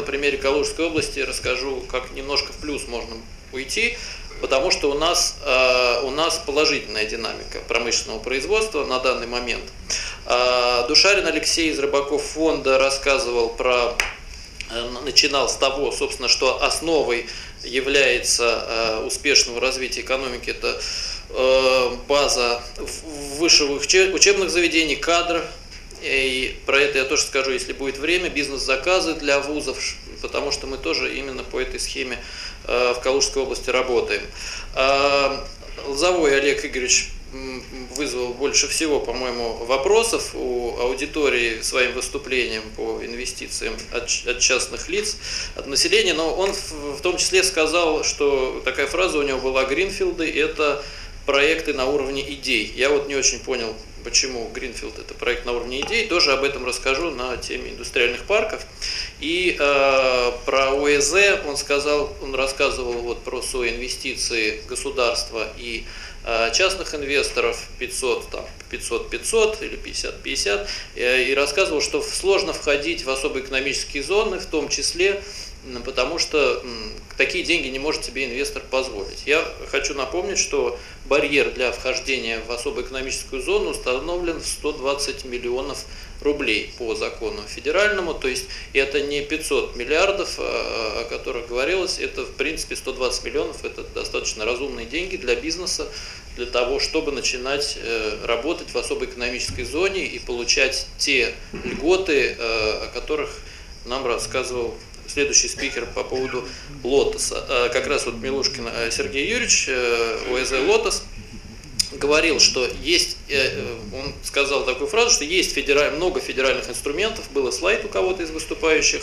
на примере Калужской области расскажу, как немножко в плюс можно уйти, потому что у нас, э, у нас положительная динамика промышленного производства на данный момент. Э, Душарин Алексей из Рыбаков фонда рассказывал про, э, начинал с того, собственно, что основой является успешного развития экономики, это база высших учебных заведений, кадр, и про это я тоже скажу, если будет время, бизнес-заказы для вузов, потому что мы тоже именно по этой схеме Э, в Калужской области работаем. А, Лозовой Олег Игоревич вызвал больше всего, по-моему, вопросов у аудитории своим выступлением по инвестициям от, от частных лиц, от населения, но он в том числе сказал, что такая фраза у него была «Гринфилды – это проекты на уровне идей». Я вот не очень понял, почему Гринфилд это проект на уровне идей, тоже об этом расскажу на теме индустриальных парков. И э, про ОЭЗ он сказал, он рассказывал вот про соинвестиции государства и э, частных инвесторов 500, там, 500-500 или 50-50, э, и рассказывал, что сложно входить в особые экономические зоны, в том числе потому что такие деньги не может себе инвестор позволить. Я хочу напомнить, что барьер для вхождения в особую экономическую зону установлен в 120 миллионов рублей по закону федеральному, то есть это не 500 миллиардов, а, о которых говорилось, это в принципе 120 миллионов, это достаточно разумные деньги для бизнеса, для того, чтобы начинать э, работать в особой экономической зоне и получать те льготы, э, о которых нам рассказывал следующий спикер по поводу Лотоса. Э, как раз вот Милушкин э, Сергей Юрьевич, э, ОСЗ Лотос, говорил, что есть, он сказал такую фразу, что есть федераль, много федеральных инструментов, было слайд у кого-то из выступающих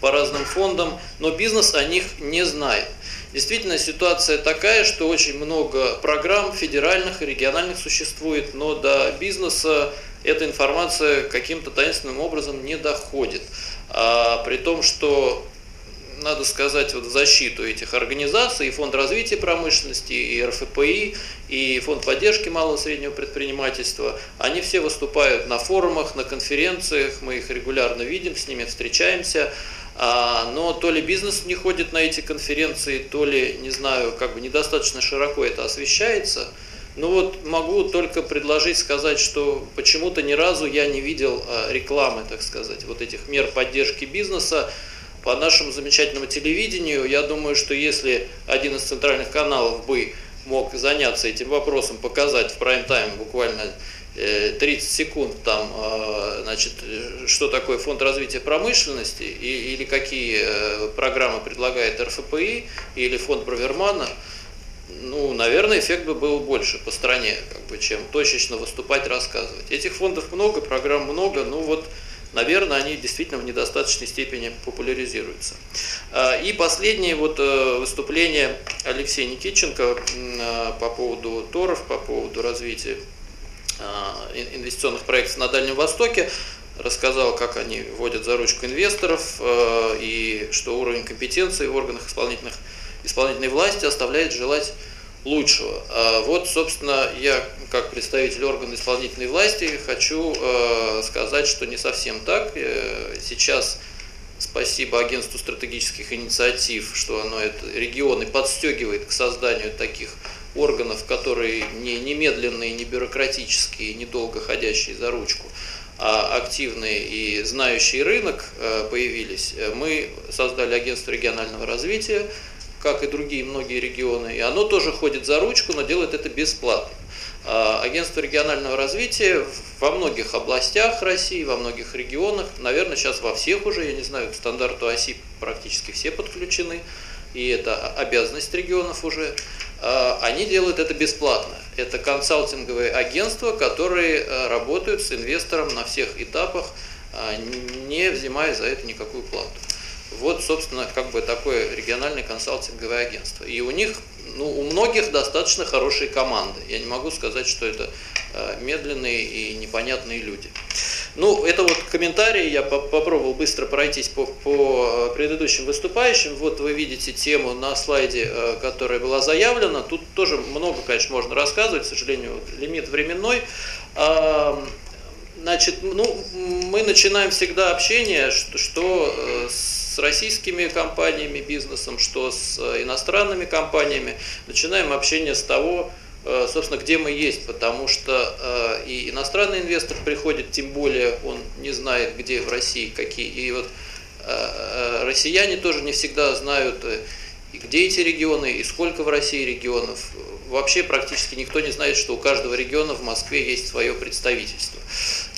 по разным фондам, но бизнес о них не знает. Действительно, ситуация такая, что очень много программ федеральных и региональных существует, но до бизнеса эта информация каким-то таинственным образом не доходит. А, при том, что надо сказать, вот в защиту этих организаций, и Фонд развития промышленности, и РФПИ, и Фонд поддержки малого и среднего предпринимательства, они все выступают на форумах, на конференциях, мы их регулярно видим, с ними встречаемся, а, но то ли бизнес не ходит на эти конференции, то ли, не знаю, как бы недостаточно широко это освещается – ну вот могу только предложить сказать, что почему-то ни разу я не видел а, рекламы, так сказать, вот этих мер поддержки бизнеса по нашему замечательному телевидению. Я думаю, что если один из центральных каналов бы мог заняться этим вопросом, показать в прайм-тайм буквально 30 э, секунд там, а, значит, что такое фонд развития промышленности или какие э, программы предлагает РФПИ или фонд Бравермана – ну, наверное, эффект бы был больше по стране, как бы, чем точечно выступать, рассказывать. Этих фондов много, программ много, ну вот, наверное, они действительно в недостаточной степени популяризируются. А, и последнее вот э, выступление Алексея Никитченко а, по поводу торов, по поводу развития а, инвестиционных проектов на Дальнем Востоке рассказал, как они вводят за ручку инвесторов и что уровень компетенции в органах исполнительных исполнительной власти оставляет желать лучшего. А вот, собственно, я как представитель органа исполнительной власти хочу э, сказать, что не совсем так. Э, сейчас спасибо агентству стратегических инициатив, что оно это регионы подстегивает к созданию таких органов, которые не немедленные, не бюрократические, не долго ходящие за ручку, а активные и знающие рынок э, появились. Мы создали агентство регионального развития, как и другие многие регионы, и оно тоже ходит за ручку, но делает это бесплатно. А, агентство регионального развития во многих областях России, во многих регионах, наверное, сейчас во всех уже, я не знаю, к стандарту оси практически все подключены, и это обязанность регионов уже, а, они делают это бесплатно. Это консалтинговые агентства, которые а, работают с инвестором на всех этапах, не взимая за это никакую плату. Вот, собственно, как бы такое региональное консалтинговое агентство. И у них, ну, у многих достаточно хорошие команды. Я не могу сказать, что это э, медленные и непонятные люди. Ну, это вот комментарии, я попробовал быстро пройтись по, по э, предыдущим выступающим. Вот вы видите тему на слайде, э, которая была заявлена. Тут тоже много, конечно, можно рассказывать, к сожалению, лимит временной. Значит, ну, мы начинаем всегда общение, что, что с российскими компаниями, бизнесом, что с иностранными компаниями. Начинаем общение с того, Э, собственно, где мы есть, потому что э, и иностранный инвестор приходит, тем более он не знает, где в России какие. И вот э, россияне тоже не всегда знают, где эти регионы и сколько в России регионов. Вообще практически никто не знает, что у каждого региона в Москве есть свое представительство,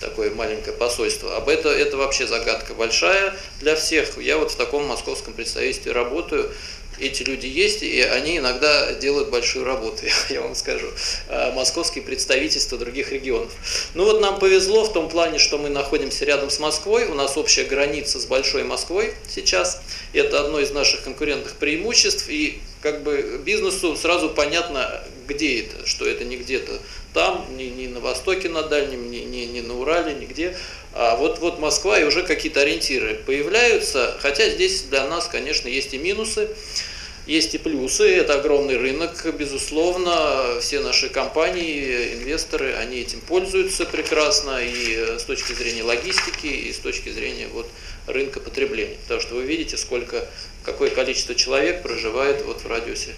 такое маленькое посольство. Об этом это вообще загадка большая для всех. Я вот в таком московском представительстве работаю эти люди есть, и они иногда делают большую работу, я вам скажу. А, московские представительства других регионов. Ну вот нам повезло в том плане, что мы находимся рядом с Москвой, у нас общая граница с Большой Москвой сейчас. Это одно из наших конкурентных преимуществ, и как бы бизнесу сразу понятно, где это, что это не где-то там, не, не на Востоке на Дальнем, не, не, не на Урале, нигде. А вот, вот Москва и уже какие-то ориентиры появляются, хотя здесь для нас, конечно, есть и минусы. Есть и плюсы, это огромный рынок, безусловно, все наши компании, инвесторы, они этим пользуются прекрасно и с точки зрения логистики, и с точки зрения вот, рынка потребления. Потому что вы видите, сколько, какое количество человек проживает вот в радиусе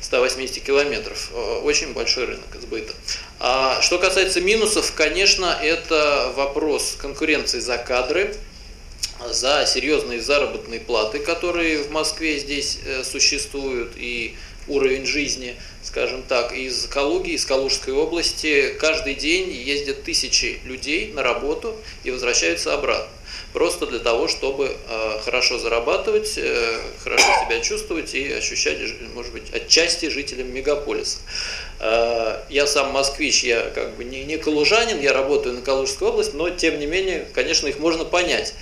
180 километров. Очень большой рынок сбыта. А что касается минусов, конечно, это вопрос конкуренции за кадры, за серьезные заработные платы, которые в Москве здесь э, существуют, и уровень жизни, скажем так, из Калуги, из Калужской области каждый день ездят тысячи людей на работу и возвращаются обратно. Просто для того, чтобы э, хорошо зарабатывать, э, хорошо себя чувствовать и ощущать, может быть, отчасти жителям мегаполиса. Я сам москвич, я как бы не, не калужанин, я работаю на Калужской области, но тем не менее, конечно, их можно понять.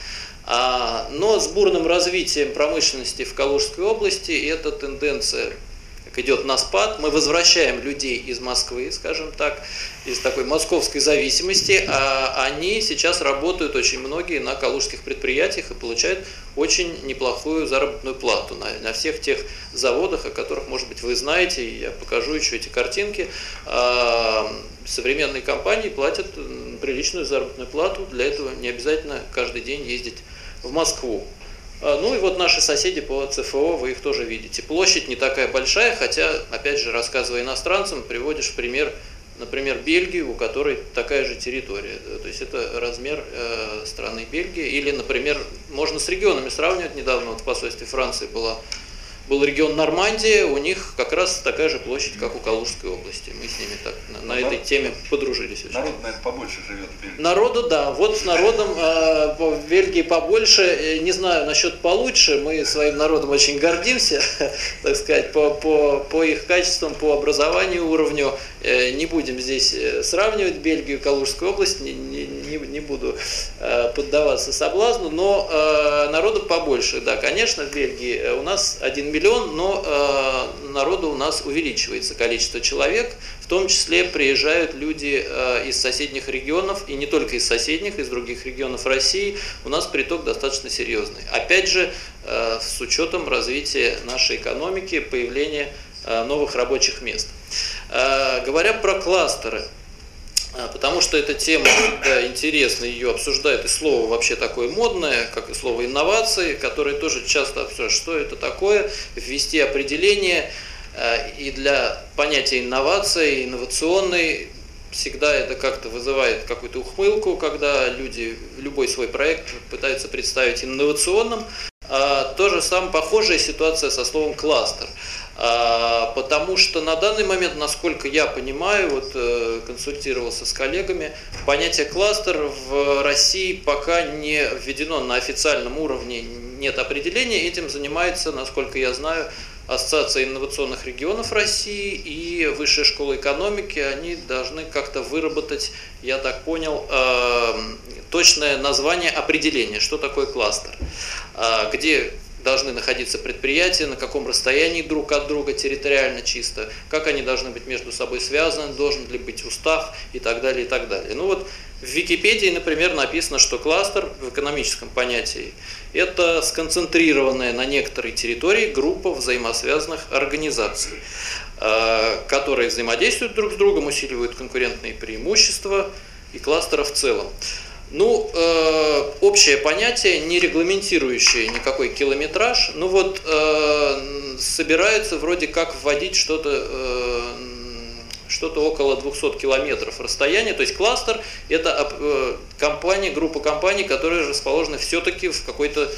А, но с бурным развитием промышленности в Калужской области эта тенденция идет на спад. Мы возвращаем людей из Москвы, скажем так, из такой московской зависимости, а они сейчас работают очень многие на калужских предприятиях и получают очень неплохую заработную плату на, на всех тех заводах, о которых, может быть, вы знаете, я покажу еще эти картинки. А, современные компании платят приличную заработную плату, для этого не обязательно каждый день ездить в Москву. А, ну и вот наши соседи по ЦФО, вы их тоже видите. Площадь не такая большая, хотя, опять же, рассказывая иностранцам, приводишь в пример, например, Бельгию, у которой такая же территория. То есть это размер э, страны Бельгии. Или, например, можно с регионами сравнивать. Недавно вот в посольстве Франции была был регион Нормандия, у них как раз такая же площадь, как у Калужской области. Мы с ними так на, на этой теме подружились. Очень. Народ, наверное, побольше живет в Бельгии. Народу, да. Вот с народом э, в Бельгии побольше. Э, не знаю насчет получше. Мы своим народом очень гордимся, так сказать, по, по, по их качествам, по образованию, уровню. Э, не будем здесь э, сравнивать Бельгию, Калужскую область. Не, не, не, не буду э, поддаваться соблазну. Но э, народу побольше, да. Конечно, в Бельгии у нас один миллион, но э, народу у нас увеличивается количество человек, в том числе приезжают люди э, из соседних регионов, и не только из соседних, из других регионов России, у нас приток достаточно серьезный. Опять же, э, с учетом развития нашей экономики, появления э, новых рабочих мест. Э, говоря про кластеры, потому что эта тема всегда интересна, ее обсуждают, и слово вообще такое модное, как и слово инновации, которое тоже часто обсуждают, что это такое, ввести определение, а, и для понятия инновации, инновационной, всегда это как-то вызывает какую-то ухмылку, когда люди любой свой проект пытаются представить инновационным. А, то же самое, похожая ситуация со словом кластер. А, потому что на данный момент, насколько я понимаю, вот э, консультировался с коллегами, понятие кластер в России пока не введено на официальном уровне, нет определения, этим занимается, насколько я знаю, Ассоциация инновационных регионов России и Высшая школа экономики, они должны как-то выработать, я так понял, э, точное название определения, что такое кластер, а, где должны находиться предприятия, на каком расстоянии друг от друга территориально чисто, как они должны быть между собой связаны, должен ли быть устав и так далее, и так далее. Ну вот в Википедии, например, написано, что кластер в экономическом понятии – это сконцентрированная на некоторой территории группа взаимосвязанных организаций, э, которые взаимодействуют друг с другом, усиливают конкурентные преимущества и кластера в целом. Ну, э, общее понятие, не регламентирующее никакой километраж. Ну вот э, собирается вроде как вводить что-то э, что-то около 200 километров расстояния. То есть кластер – это э, компания, группа компаний, которые расположены все-таки в какой-то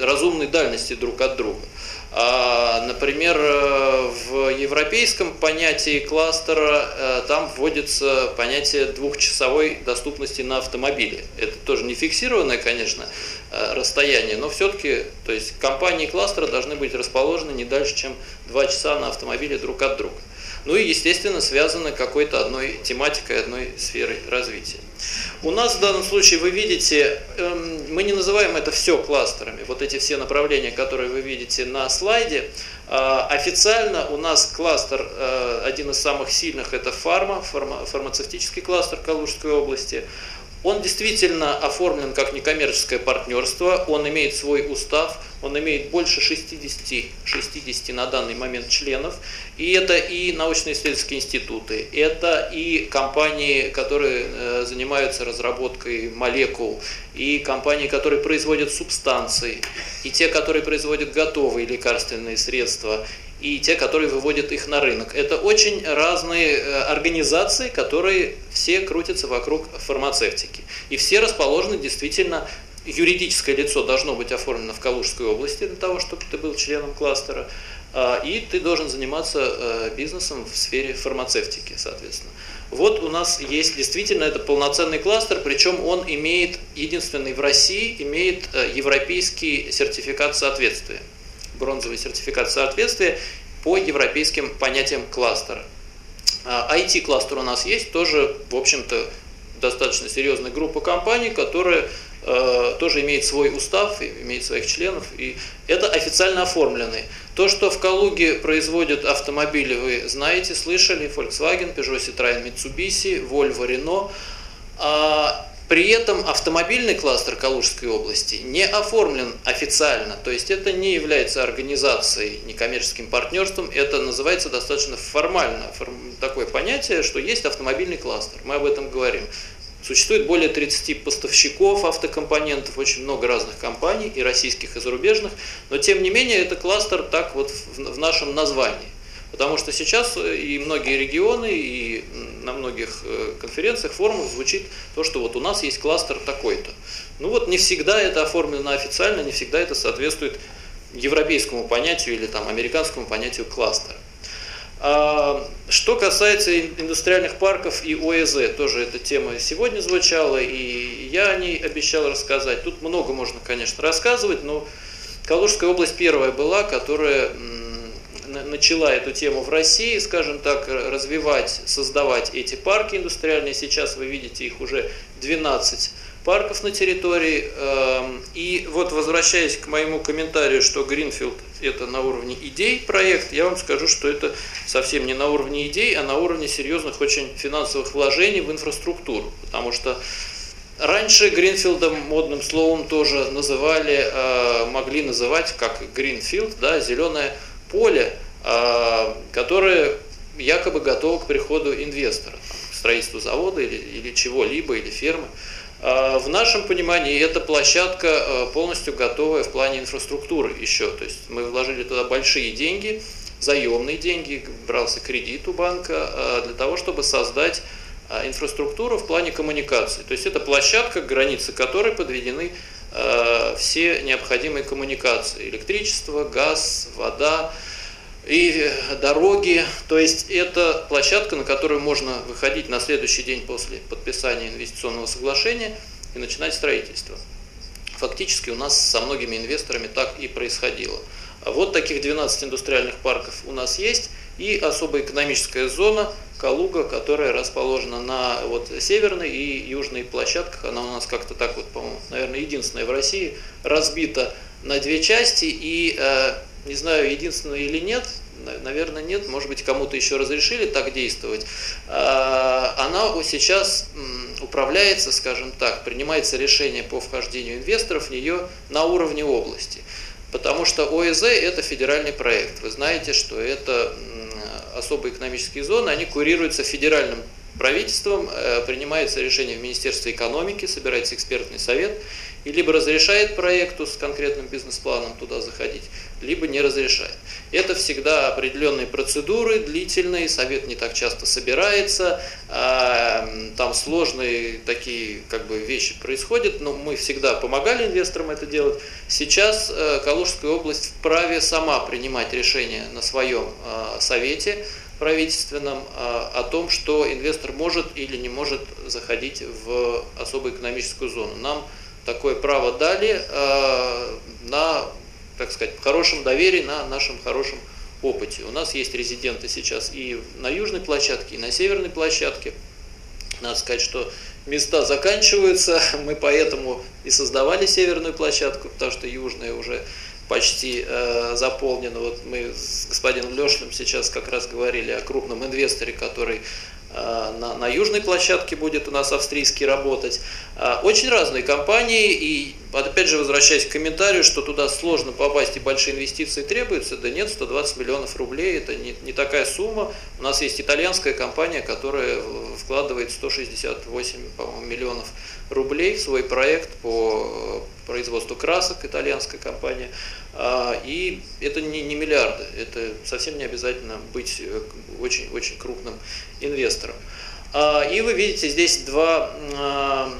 разумной дальности друг от друга. А, например, э, в европейском понятии кластера э, там вводится понятие двухчасовой доступности на автомобиле. Это тоже не фиксированное, конечно, э, расстояние, но все-таки, то есть компании кластера должны быть расположены не дальше, чем 2 часа на автомобиле друг от друга. Ну и, естественно, связаны какой-то одной тематикой, одной сферой развития. У нас в данном случае вы видите, эм, мы не называем это все кластерами, вот эти все направления, которые вы видите на слайде. А, официально у нас кластер, э, один из самых сильных, это фарма, фармацевтический кластер Калужской области. Он действительно оформлен как некоммерческое партнерство, он имеет свой устав, он имеет больше 60, 60 на данный момент членов, и это и научно-исследовательские институты, это и компании, которые э, занимаются разработкой молекул, и компании, которые производят субстанции, и те, которые производят готовые лекарственные средства, и те, которые выводят их на рынок. Это очень разные э, организации, которые все крутятся вокруг фармацевтики. И все расположены действительно юридическое лицо должно быть оформлено в Калужской области для того, чтобы ты был членом кластера, а, и ты должен заниматься э, бизнесом в сфере фармацевтики, соответственно. Вот у нас есть действительно это полноценный кластер, причем он имеет, единственный в России, имеет э, европейский сертификат соответствия, бронзовый сертификат соответствия по европейским понятиям кластера. IT-кластер а, у нас есть, тоже, в общем-то, достаточно серьезная группа компаний, которые Э, тоже имеет свой устав, имеет своих членов, и это официально оформленный. То, что в Калуге производят автомобили, вы знаете, слышали, Volkswagen, Peugeot, Citroёn, Mitsubishi, Volvo, Renault. А при этом автомобильный кластер Калужской области не оформлен официально, то есть это не является организацией, некоммерческим партнерством, это называется достаточно формально, такое понятие, что есть автомобильный кластер, мы об этом говорим. Существует более 30 поставщиков автокомпонентов, очень много разных компаний, и российских, и зарубежных, но тем не менее это кластер так вот в нашем названии. Потому что сейчас э, и многие регионы, и на многих э, конференциях, форумах звучит то, что вот у нас есть кластер такой-то. Ну вот не всегда это оформлено официально, не всегда это соответствует европейскому понятию или там американскому понятию кластера. А, что касается индустриальных парков и ОЭЗ, тоже эта тема сегодня звучала, и я о ней обещал рассказать. Тут много можно, конечно, рассказывать, но Калужская область первая была, которая начала эту тему в России, скажем так, развивать, создавать эти парки индустриальные. Сейчас вы видите их уже 12 парков на территории. Эм, и вот возвращаясь к моему комментарию, что Гринфилд это на уровне идей проект, я вам скажу, что это совсем не на уровне идей, а на уровне серьезных очень финансовых вложений в инфраструктуру. Потому что Раньше Гринфилдом модным словом тоже называли, э, могли называть как Гринфилд, да, зеленое поле, э, которое якобы готово к приходу инвестора, строительству завода или, или чего-либо, или фермы. А, в нашем понимании эта площадка а, полностью готовая в плане инфраструктуры еще. То есть мы вложили туда большие деньги, заемные деньги, брался кредит у банка а, для того, чтобы создать инфраструктуру в плане коммуникации. То есть это площадка, границы которой подведены все необходимые коммуникации. Электричество, газ, вода, и дороги. То есть это площадка, на которую можно выходить на следующий день после подписания инвестиционного соглашения и начинать строительство. Фактически у нас со многими инвесторами так и происходило. Вот таких 12 индустриальных парков у нас есть и особая экономическая зона Калуга, которая расположена на вот, северной и южной площадках. Она у нас как-то так вот, по-моему, наверное, единственная в России, разбита на две части и э, не знаю, единственное или нет, наверное, нет, может быть, кому-то еще разрешили так действовать, а, она сейчас управляется, скажем так, принимается решение по вхождению инвесторов в нее на уровне области. Потому что ОЭЗ – это федеральный проект. Вы знаете, что это особые экономические зоны, они курируются федеральным правительством, принимается решение в Министерстве экономики, собирается экспертный совет, и либо разрешает проекту с конкретным бизнес-планом туда заходить, либо не разрешает. Это всегда определенные процедуры, длительные, совет не так часто собирается, а, там сложные такие как бы вещи происходят, но мы всегда помогали инвесторам это делать. Сейчас э, Калужская область вправе сама принимать решения на своем а, совете, правительственном о том, что инвестор может или не может заходить в особую экономическую зону. Нам такое право дали э, на, так сказать, хорошем доверии, на нашем хорошем опыте. У нас есть резиденты сейчас и на южной площадке, и на северной площадке. Надо сказать, что места заканчиваются, мы поэтому и создавали северную площадку, потому что южная уже почти э, заполнена. Вот мы с господином Лешлем сейчас как раз говорили о крупном инвесторе, который Э, на, на южной площадке будет у нас австрийский работать. Э, очень разные компании, и опять же возвращаясь к комментарию, что туда сложно попасть и большие инвестиции требуются, да нет, 120 миллионов рублей это не, не такая сумма. У нас есть итальянская компания, которая вкладывает 168 миллионов рублей в свой проект по производству красок, итальянская компания. А, и это не, не миллиарды, это совсем не обязательно быть очень-очень э, крупным инвестором. А, и вы видите здесь два, а,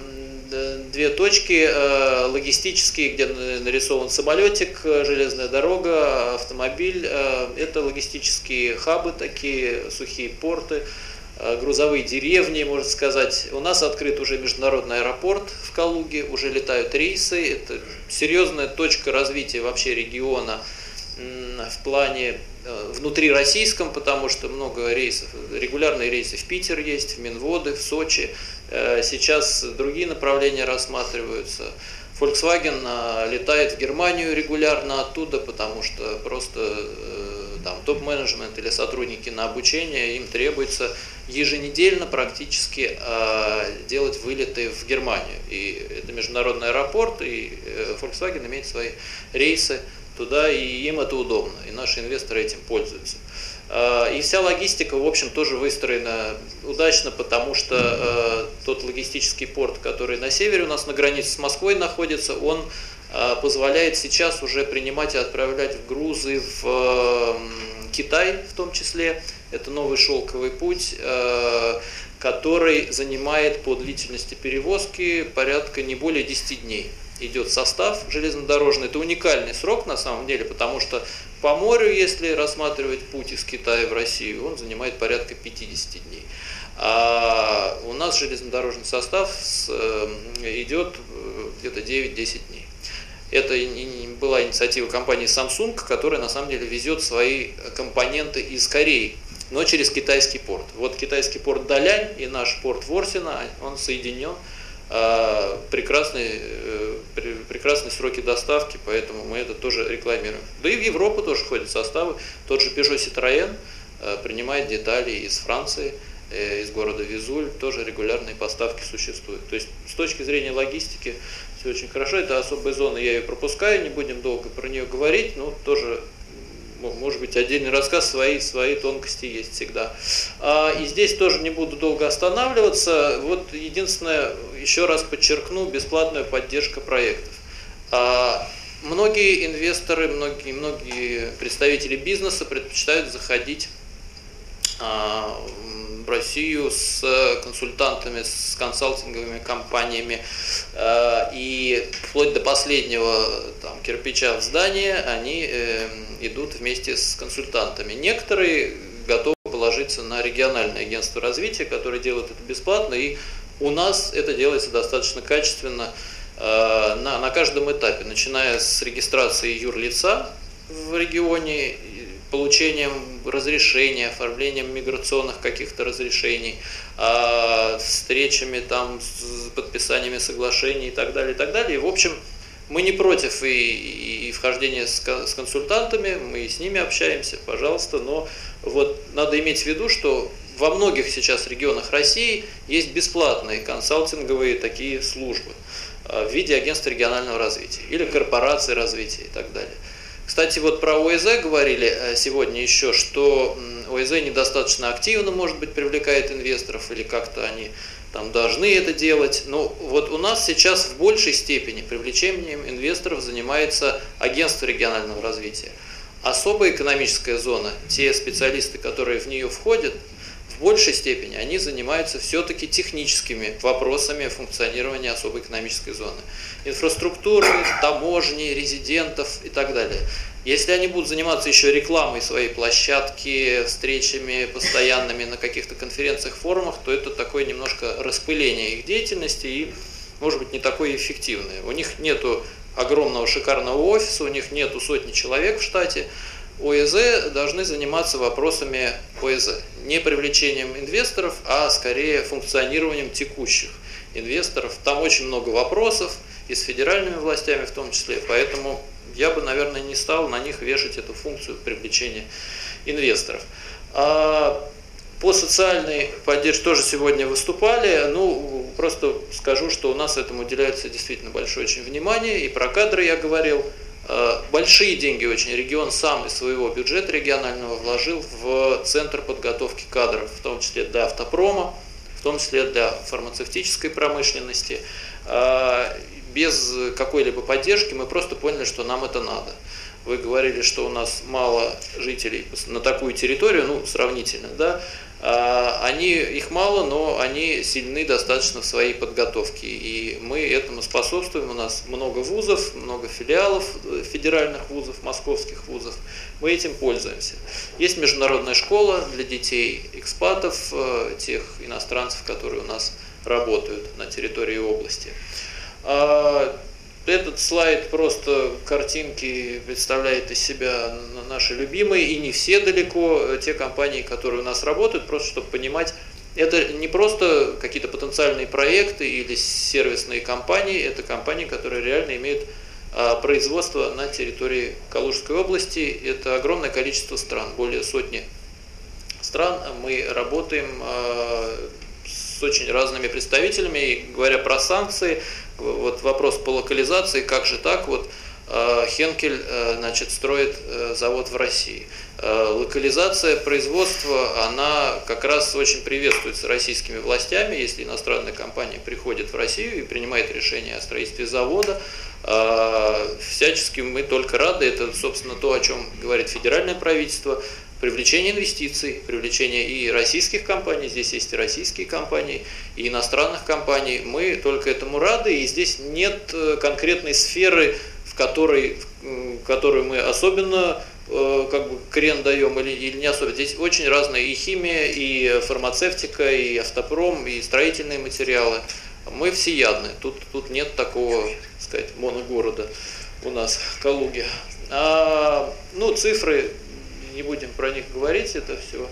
две точки э, логистические, где нарисован самолетик, железная дорога, автомобиль. Э, это логистические хабы такие, сухие порты. Э, грузовые деревни, можно сказать. У нас открыт уже международный аэропорт в Калуге, уже летают рейсы. Это серьезная точка развития вообще региона в плане э, внутри российском, потому что много рейсов, регулярные рейсы в Питер есть, в Минводы, в Сочи. Э, сейчас другие направления рассматриваются. Volkswagen летает в Германию регулярно оттуда, потому что просто там топ-менеджмент или сотрудники на обучение, им требуется еженедельно практически э, делать вылеты в Германию. И это международный аэропорт, и э, Volkswagen имеет свои рейсы туда, и им это удобно, и наши инвесторы этим пользуются. Э, и вся логистика, в общем, тоже выстроена удачно, потому что э, тот логистический порт, который на севере у нас на границе с Москвой находится, он а, позволяет сейчас уже принимать и отправлять грузы в Китай в том числе. Это новый шелковый путь, а, который занимает по длительности перевозки порядка не более 10 дней. Идет состав железнодорожный. Это уникальный срок на самом деле, потому что по морю, если рассматривать путь из Китая в Россию, он занимает порядка 50 дней. А у нас железнодорожный состав э, идет э, где-то 9-10 дней. Это была инициатива компании Samsung, которая на самом деле везет свои компоненты из Кореи, но через китайский порт. Вот китайский порт Далянь и наш порт Ворсина, он соединен. А, прекрасные, э, прекрасные сроки доставки, поэтому мы это тоже рекламируем. Да и в Европу тоже ходят составы. Тот же Peugeot Citroën э, принимает детали из Франции, э, из города Визуль, тоже регулярные поставки существуют. То есть с точки зрения логистики все очень хорошо. Это особая зона, я ее пропускаю, не будем долго про нее говорить, но тоже может быть, отдельный рассказ, свои, свои тонкости есть всегда. А, и здесь тоже не буду долго останавливаться. Вот единственное, еще раз подчеркну, бесплатная поддержка проектов. А, многие инвесторы, многие, многие представители бизнеса предпочитают заходить а, в Россию с консультантами, с консалтинговыми компаниями. Э, и вплоть до последнего там, кирпича в здании они э, идут вместе с консультантами. Некоторые готовы положиться на региональное агентство развития, которое делает это бесплатно, и у нас это делается достаточно качественно э, на, на каждом этапе, начиная с регистрации юрлица в регионе получением разрешения, оформлением миграционных каких-то разрешений, а, встречами там, с подписаниями соглашений и так далее, и так далее. И, в общем, мы не против и, и вхождения с, с консультантами, мы с ними общаемся, пожалуйста, но вот надо иметь в виду, что во многих сейчас регионах России есть бесплатные консалтинговые такие службы а, в виде агентства регионального развития или корпорации развития и так далее. Кстати, вот про ОЭЗ говорили э, сегодня еще, что ОЭЗ недостаточно активно, может быть, привлекает инвесторов, или как-то они там должны это делать. Но вот у нас сейчас в большей степени привлечением инвесторов занимается агентство регионального развития. Особая экономическая зона, те специалисты, которые в нее входят, в большей степени они занимаются все-таки техническими вопросами функционирования особой экономической зоны. Инфраструктуры, таможни, резидентов и так далее. Если они будут заниматься еще рекламой своей площадки, встречами постоянными на каких-то конференциях, форумах, то это такое немножко распыление их деятельности и, может быть, не такое эффективное. У них нету огромного шикарного офиса, у них нету сотни человек в штате, ОЭЗ должны заниматься вопросами ОЭЗ. Не привлечением инвесторов, а скорее функционированием текущих инвесторов. Там очень много вопросов, и с федеральными властями в том числе, поэтому я бы, наверное, не стал на них вешать эту функцию привлечения инвесторов. А по социальной поддержке тоже сегодня выступали. Ну, просто скажу, что у нас этому уделяется действительно большое очень внимание. И про кадры я говорил. Э, большие деньги очень регион сам из своего бюджета регионального вложил в центр подготовки кадров, в том числе для автопрома, в том числе для фармацевтической промышленности. Э, без какой-либо поддержки мы просто поняли, что нам это надо. Вы говорили, что у нас мало жителей на такую территорию, ну, сравнительно, да, они, их мало, но они сильны достаточно в своей подготовке. И мы этому способствуем. У нас много вузов, много филиалов э, федеральных вузов, московских вузов. Мы этим пользуемся. Есть международная школа для детей экспатов, э, тех иностранцев, которые у нас работают на территории области. Этот слайд просто картинки представляет из себя наши любимые, и не все далеко э, те компании, которые у нас работают, просто чтобы понимать, это не просто какие-то потенциальные проекты или сервисные компании, это компании, которые реально имеют а, производство на территории Калужской области. Это огромное количество стран, более сотни стран. Мы работаем а, с очень разными представителями, и говоря про санкции, вот вопрос по локализации, как же так, вот Хенкель э, значит, строит э, завод в России. Локализация производства, она как раз очень приветствуется российскими властями, если иностранная компания приходит в Россию и принимает решение о строительстве завода. Всячески мы только рады, это, собственно, то, о чем говорит федеральное правительство, привлечение инвестиций, привлечение и российских компаний, здесь есть и российские компании, и иностранных компаний. Мы только этому рады, и здесь нет э, конкретной сферы, которой, которую мы особенно э, как бы крен даем или, или не особо. Здесь очень разные и химия, и фармацевтика, и автопром, и строительные материалы. Мы всеядны. Тут, тут нет такого, так сказать, моногорода у нас в Калуге. А, ну, цифры не будем про них говорить, это все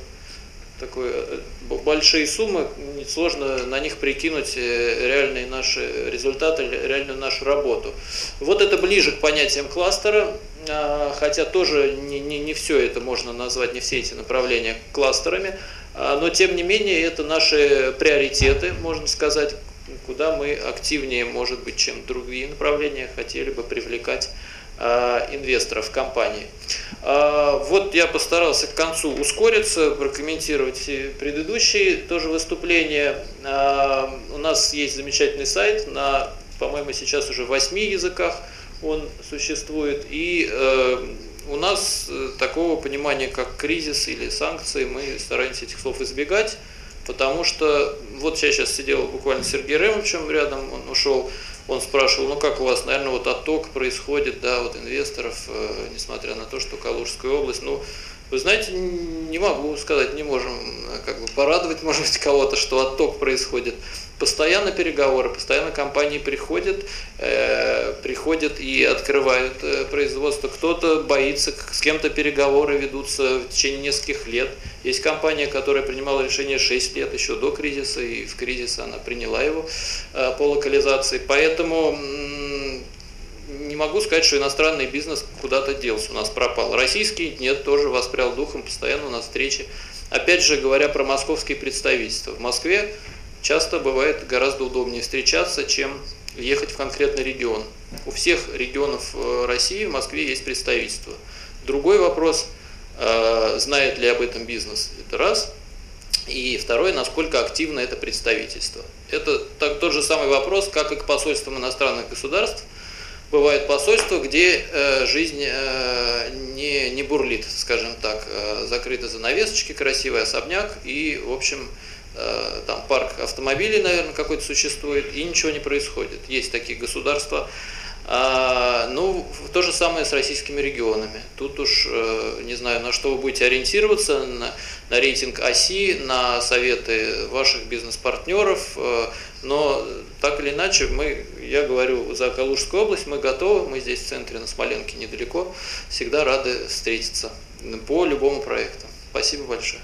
такое э, большие суммы, сложно на них прикинуть э, реальные наши результаты, реальную нашу работу. Вот это ближе к понятиям кластера, а, хотя тоже не, не, не все это можно назвать, не все эти направления кластерами, а, но тем не менее это наши приоритеты, можно сказать, куда мы активнее, может быть, чем другие направления хотели бы привлекать инвесторов компании. А, вот я постарался к концу ускориться, прокомментировать предыдущие тоже выступления. А, у нас есть замечательный сайт на, по-моему, сейчас уже восьми языках он существует. И э, у нас э, такого понимания, как кризис или санкции, мы стараемся этих слов избегать, потому что вот я сейчас сидел буквально с Сергеем Ремовичем рядом, он ушел, он спрашивал, ну как у вас, наверное, вот отток происходит, да, вот инвесторов, э, несмотря на то, что Калужская область, ну, вы знаете, не могу сказать, не можем э, как бы порадовать, может быть, кого-то, что отток происходит. Постоянно переговоры, постоянно компании приходят, э, приходят и открывают э, производство. Кто-то боится, с кем-то переговоры ведутся в течение нескольких лет. Есть компания, которая принимала решение 6 лет еще до кризиса, и в кризис она приняла его э, по локализации. Поэтому не могу сказать, что иностранный бизнес куда-то делся, у нас пропал. Российский нет, тоже воспрял духом, постоянно у нас встречи. Опять же, говоря про московские представительства. В Москве часто бывает гораздо удобнее встречаться, чем ехать в конкретный регион. у всех регионов России в Москве есть представительство. Другой вопрос, знает ли об этом бизнес, это раз. И второе, насколько активно это представительство. Это так, тот же самый вопрос, как и к посольствам иностранных государств. Бывают посольства, где э, жизнь э, не, не бурлит, скажем так, э, закрыты занавесочки, красивый особняк и, в общем, э, там парк автомобилей, наверное, какой-то существует, и ничего не происходит. Есть такие государства, а, ну, то же самое с российскими регионами. Тут уж э, не знаю, на что вы будете ориентироваться, на, на рейтинг оси, на советы ваших бизнес-партнеров, э, но так или иначе, мы, я говорю за Калужскую область, мы готовы, мы здесь в центре на Смоленке недалеко, всегда рады встретиться по любому проекту. Спасибо большое.